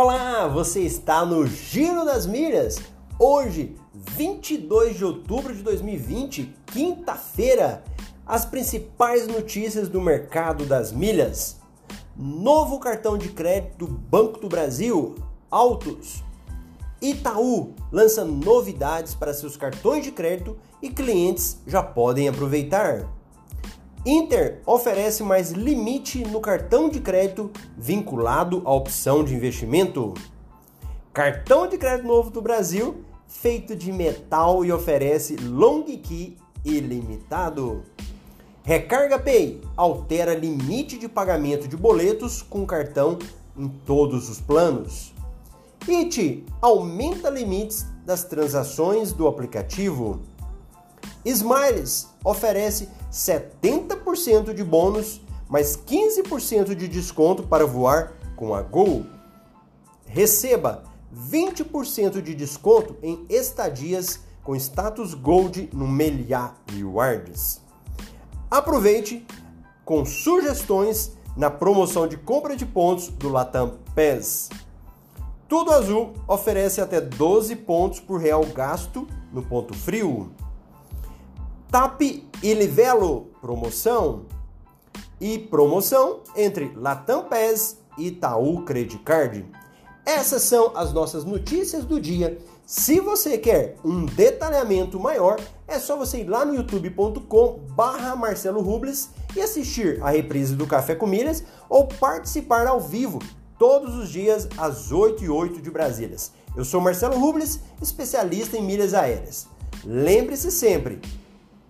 Olá, você está no Giro das Milhas. Hoje, 22 de outubro de 2020, quinta-feira, as principais notícias do mercado das milhas. Novo cartão de crédito do Banco do Brasil, Autos. Itaú lança novidades para seus cartões de crédito e clientes já podem aproveitar. Inter oferece mais limite no cartão de crédito vinculado à opção de investimento. Cartão de crédito novo do Brasil, feito de metal e oferece long key ilimitado. Recarga Pay altera limite de pagamento de boletos com cartão em todos os planos. IT aumenta limites das transações do aplicativo. Smiles oferece 70% de bônus, mais 15% de desconto para voar com a Gol. Receba 20% de desconto em estadias com status Gold no Meliá Rewards. Aproveite com sugestões na promoção de compra de pontos do Latam PES. Tudo Azul oferece até 12 pontos por real gasto no ponto frio. TAP e Livelo promoção e promoção entre Latam PES e Itaú Credit Card. Essas são as nossas notícias do dia. Se você quer um detalhamento maior, é só você ir lá no youtube.com barra Marcelo Rubles e assistir a reprise do Café com Milhas ou participar ao vivo todos os dias às 8 e 8 de Brasília. Eu sou Marcelo Rubles, especialista em milhas aéreas. Lembre-se sempre,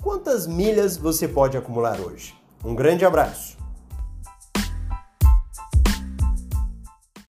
Quantas milhas você pode acumular hoje? Um grande abraço!